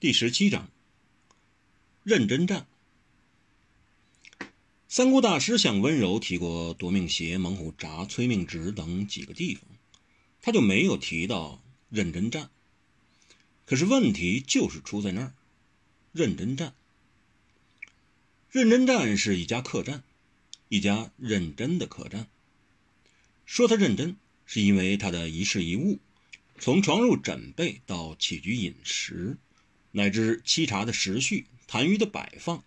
第十七章，认真战。三姑大师向温柔提过夺命鞋、猛虎铡、催命纸等几个地方，他就没有提到认真战。可是问题就是出在那儿，认真战。认真战是一家客栈，一家认真的客栈。说他认真，是因为他的一事一物，从床褥枕被到起居饮食。乃至沏茶的时序、痰盂的摆放、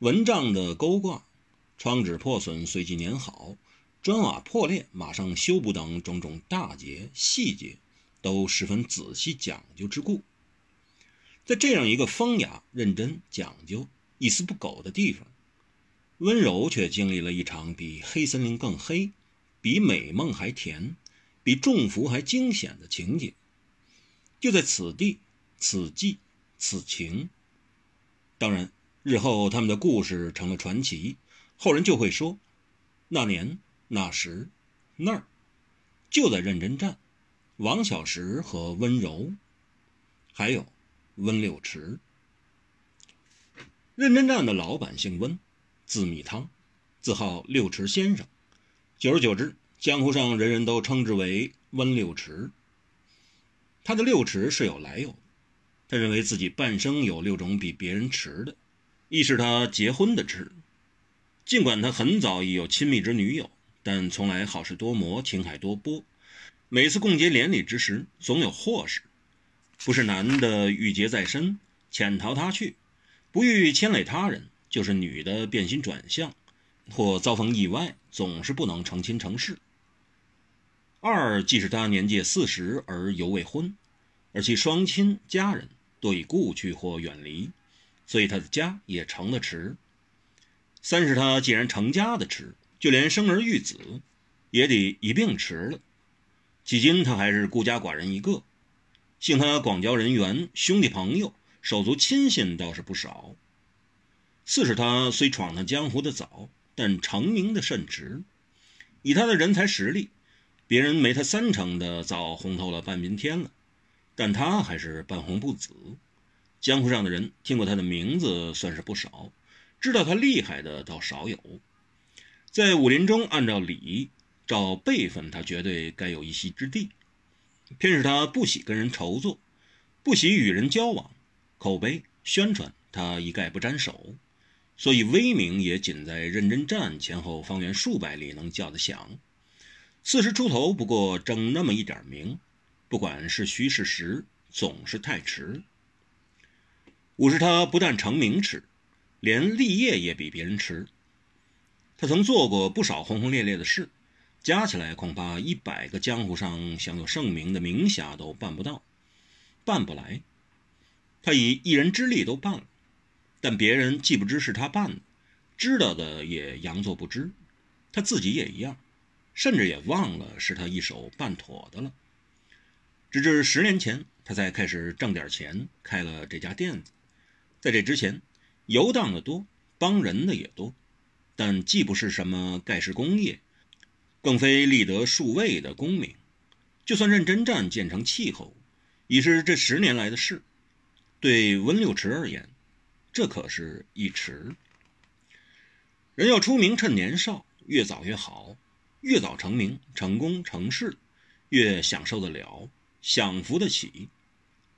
蚊帐的勾挂、窗纸破损随即粘好、砖瓦破裂马上修补等种种大节细节，都十分仔细讲究之故。在这样一个风雅、认真、讲究、一丝不苟的地方，温柔却经历了一场比黑森林更黑、比美梦还甜、比重福还惊险的情景。就在此地，此际。此情，当然，日后他们的故事成了传奇，后人就会说，那年那时那儿，就在认真站，王小石和温柔，还有温六池。认真站的老板姓温，字密汤，字号六池先生。久而久之，江湖上人人都称之为温六池。他的六池是有来由的。他认为自己半生有六种比别人迟的，一是他结婚的迟。尽管他很早已有亲密之女友，但从来好事多磨，情海多波。每次共结连理之时，总有祸事，不是男的郁结在身，潜逃他去，不欲牵累他人；就是女的变心转向，或遭逢意外，总是不能成亲成事。二既是他年届四十而犹未婚，而其双亲家人。多已故去或远离，所以他的家也成了迟。三是他既然成家的迟，就连生儿育子也得一并迟了。迄今他还是孤家寡人一个，幸他广交人缘，兄弟朋友、手足亲信倒是不少。四是他虽闯荡江湖的早，但成名的甚迟。以他的人才实力，别人没他三成的早红透了半边天了。但他还是半红不紫，江湖上的人听过他的名字算是不少，知道他厉害的倒少有。在武林中，按照礼、照辈分，他绝对该有一席之地。偏是他不喜跟人筹作，不喜与人交往，口碑宣传他一概不沾手，所以威名也仅在认真战前后方圆数百里能叫得响。四十出头，不过争那么一点名。不管是虚是实，总是太迟。五是他不但成名迟，连立业也比别人迟。他曾做过不少轰轰烈烈的事，加起来恐怕一百个江湖上享有盛名的名侠都办不到，办不来。他以一人之力都办了，但别人既不知是他办的，知道的也佯作不知，他自己也一样，甚至也忘了是他一手办妥的了。直至十年前，他才开始挣点钱，开了这家店子。在这之前，游荡的多，帮人的也多，但既不是什么盖世功业，更非立得数位的功名。就算认真战建成气候，已是这十年来的事。对温六池而言，这可是一池。人要出名，趁年少，越早越好，越早成名、成功、成事，越享受得了。享福得起，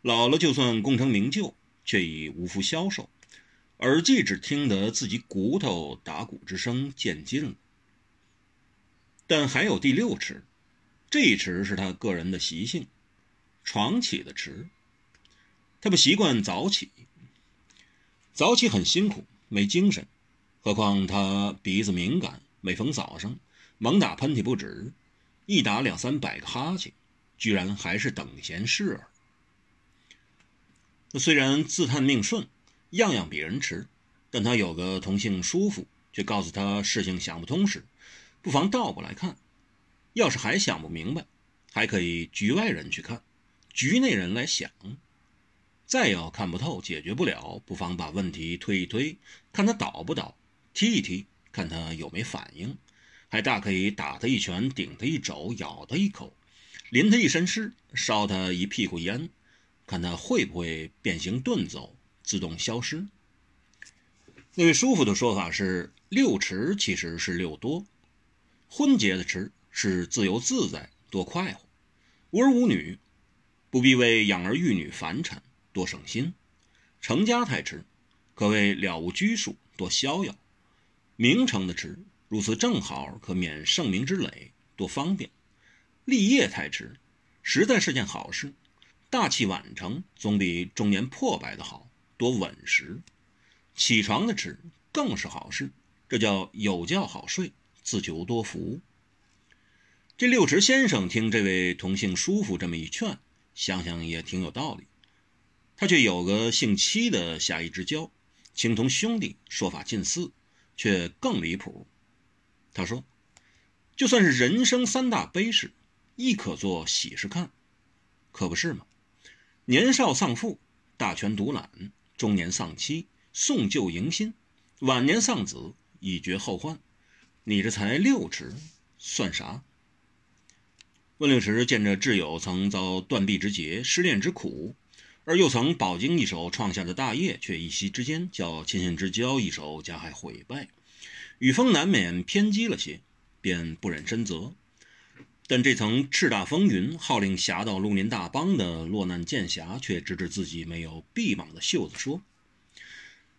老了就算功成名就，却已无福消受，耳际只听得自己骨头打鼓之声渐近了。但还有第六池，这一池是他个人的习性，床起的池。他不习惯早起，早起很辛苦，没精神，何况他鼻子敏感，每逢早上猛打喷嚏不止，一打两三百个哈欠。居然还是等闲事儿。虽然自叹命顺，样样比人迟，但他有个同姓叔父，却告诉他事情想不通时，不妨倒过来看。要是还想不明白，还可以局外人去看，局内人来想。再要看不透，解决不了，不妨把问题推一推，看他倒不倒，踢一踢，看他有没反应，还大可以打他一拳，顶他一肘，咬他一口。淋他一身湿，烧他一屁股烟，看他会不会变形遁走，自动消失。那位叔父的说法是：六迟其实是六多，婚结的迟是自由自在，多快活；无儿无女，不必为养儿育女烦缠，多省心；成家太迟，可谓了无拘束，多逍遥；名成的迟，如此正好，可免盛名之累，多方便；立业太迟，实在是件好事。大器晚成总比中年破败的好，多稳实。起床的迟更是好事，这叫有觉好睡，自求多福。这六池先生听这位同姓叔父这么一劝，想想也挺有道理。他却有个姓戚的侠义之交，情同兄弟，说法近似，却更离谱。他说：“就算是人生三大悲事，亦可做喜事看，可不是吗？”年少丧父，大权独揽；中年丧妻，送旧迎新；晚年丧子，以绝后患。你这才六尺，算啥？温六池见着挚友曾遭断臂之劫、失恋之苦，而又曾饱经一手创下的大业，却一夕之间叫亲信之交一手加害毁败，雨峰难免偏激了些，便不忍深责。但这层叱咤风云、号令侠盗绿林大帮的落难剑侠，却指指自己没有臂膀的袖子说：“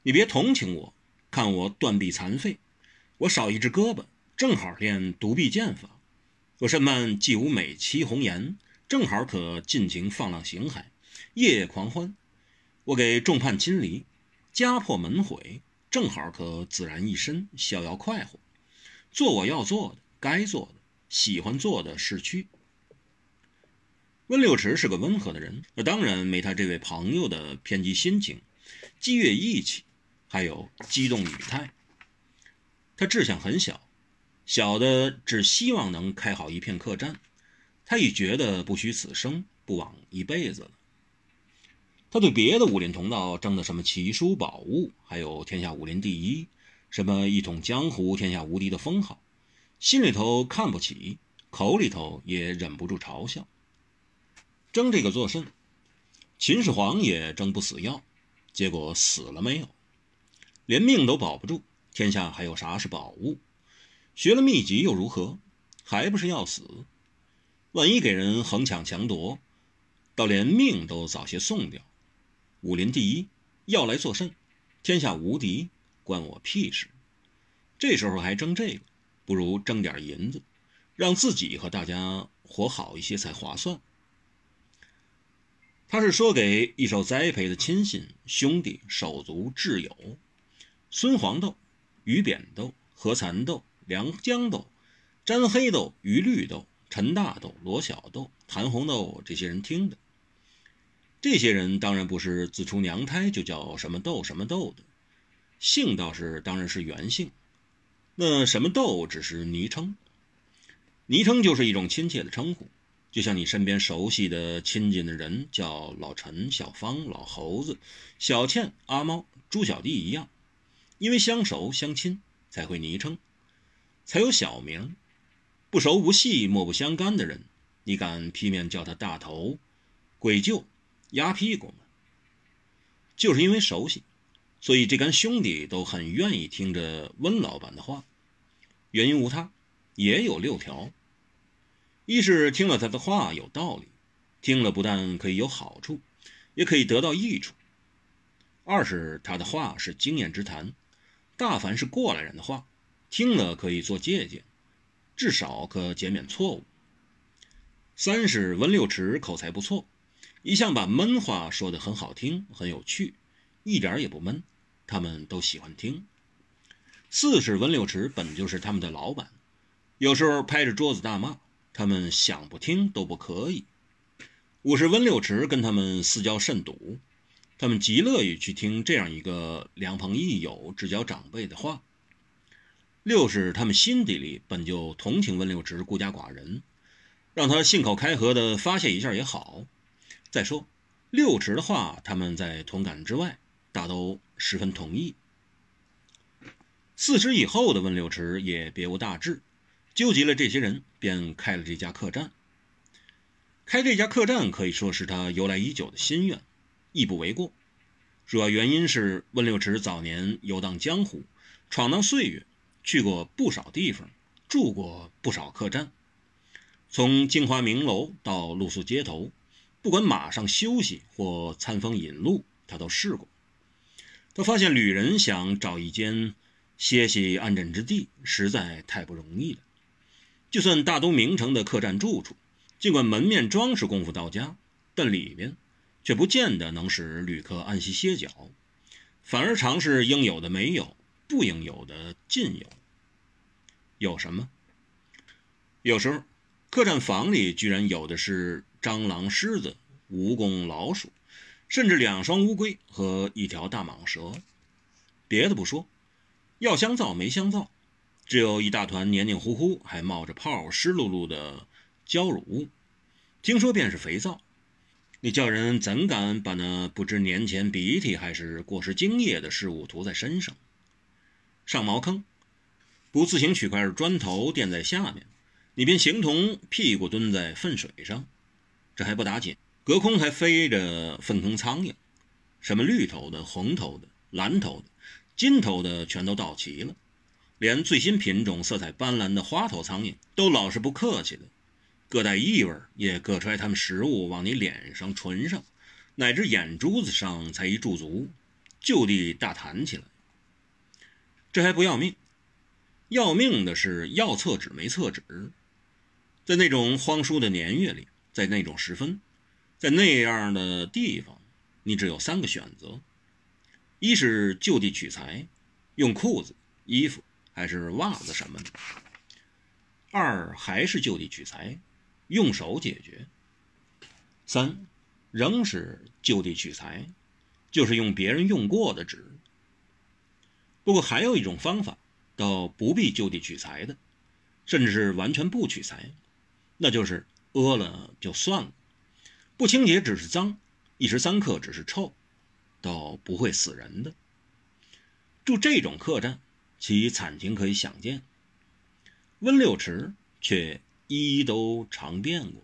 你别同情我，看我断臂残废，我少一只胳膊，正好练独臂剑法；我甚慢既无美妻红颜，正好可尽情放浪形骸，夜夜狂欢；我给众叛亲离，家破门毁，正好可自然一身，逍遥快活，做我要做的，该做的。”喜欢做的事去。温六池是个温和的人，那当然没他这位朋友的偏激心情、激越义气，还有激动语态。他志向很小，小的只希望能开好一片客栈。他已觉得不虚此生，不枉一辈子了。他对别的武林同道争的什么奇书宝物，还有天下武林第一，什么一统江湖、天下无敌的封号。心里头看不起，口里头也忍不住嘲笑。争这个作甚？秦始皇也争不死药，结果死了没有？连命都保不住，天下还有啥是宝物？学了秘籍又如何？还不是要死？万一给人横抢强夺，倒连命都早些送掉。武林第一要来作甚？天下无敌关我屁事？这时候还争这个？不如挣点银子，让自己和大家活好一些才划算。他是说给一手栽培的亲信、兄弟、手足、挚友：孙黄豆、于扁豆、何蚕豆、梁江豆、詹黑豆、于绿豆、陈大豆、罗小豆、谭红豆这些人听的。这些人当然不是自出娘胎就叫什么豆什么豆的，姓倒是当然是原姓。那什么豆只是昵称，昵称就是一种亲切的称呼，就像你身边熟悉的亲近的人叫老陈、小芳、老猴子、小倩、阿猫、猪小弟一样，因为相熟相亲才会昵称，才有小名。不熟不细、莫不相干的人，你敢劈面叫他大头、鬼舅、鸭屁股吗？就是因为熟悉，所以这干兄弟都很愿意听着温老板的话。原因无他，也有六条：一是听了他的话有道理，听了不但可以有好处，也可以得到益处；二是他的话是经验之谈，大凡是过来人的话，听了可以做借鉴，至少可减免错误；三是温六池口才不错，一向把闷话说得很好听，很有趣，一点也不闷，他们都喜欢听。四是温六池本就是他们的老板，有时候拍着桌子大骂，他们想不听都不可以。五是温六池跟他们私交甚笃，他们极乐意去听这样一个良朋益友、至交长辈的话。六是他们心底里本就同情温六池孤家寡人，让他信口开河的发泄一下也好。再说六池的话，他们在同感之外，大都十分同意。四十以后的温六池也别无大志，纠集了这些人，便开了这家客栈。开这家客栈可以说是他由来已久的心愿，亦不为过。主要原因是温六池早年游荡江湖，闯荡岁月，去过不少地方，住过不少客栈。从京华名楼到露宿街头，不管马上休息或餐风饮露，他都试过。他发现旅人想找一间歇息安枕之地，实在太不容易了。就算大都名城的客栈住处，尽管门面装饰功夫到家，但里面却不见得能使旅客安息歇脚，反而常是应有的没有，不应有的尽有。有什么？有时候，客栈房里居然有的是蟑螂、狮子、蜈蚣、老鼠，甚至两双乌龟和一条大蟒蛇。别的不说，要香皂没香皂。只有一大团黏黏糊糊、还冒着泡、湿漉漉的胶乳，听说便是肥皂。你叫人怎敢把那不知年前鼻涕还是过时精液的事物涂在身上？上茅坑，不自行取块砖头垫在下面，你便形同屁股蹲在粪水上。这还不打紧，隔空还飞着粪坑苍蝇，什么绿头的、红头的、蓝头的、金头的，全都到齐了。连最新品种、色彩斑斓的花头苍蝇都老是不客气的，各带异味，也各揣他们食物往你脸上、唇上，乃至眼珠子上才一驻足，就地大弹起来。这还不要命，要命的是要厕纸没厕纸。在那种荒疏的年月里，在那种时分，在那样的地方，你只有三个选择：一是就地取材，用裤子、衣服。还是袜子什么的。二还是就地取材，用手解决。三仍是就地取材，就是用别人用过的纸。不过还有一种方法，倒不必就地取材的，甚至是完全不取材，那就是饿了就算了，不清洁只是脏，一时三刻只是臭，倒不会死人的。住这种客栈。其惨情可以想见，温六池却一一都尝遍过。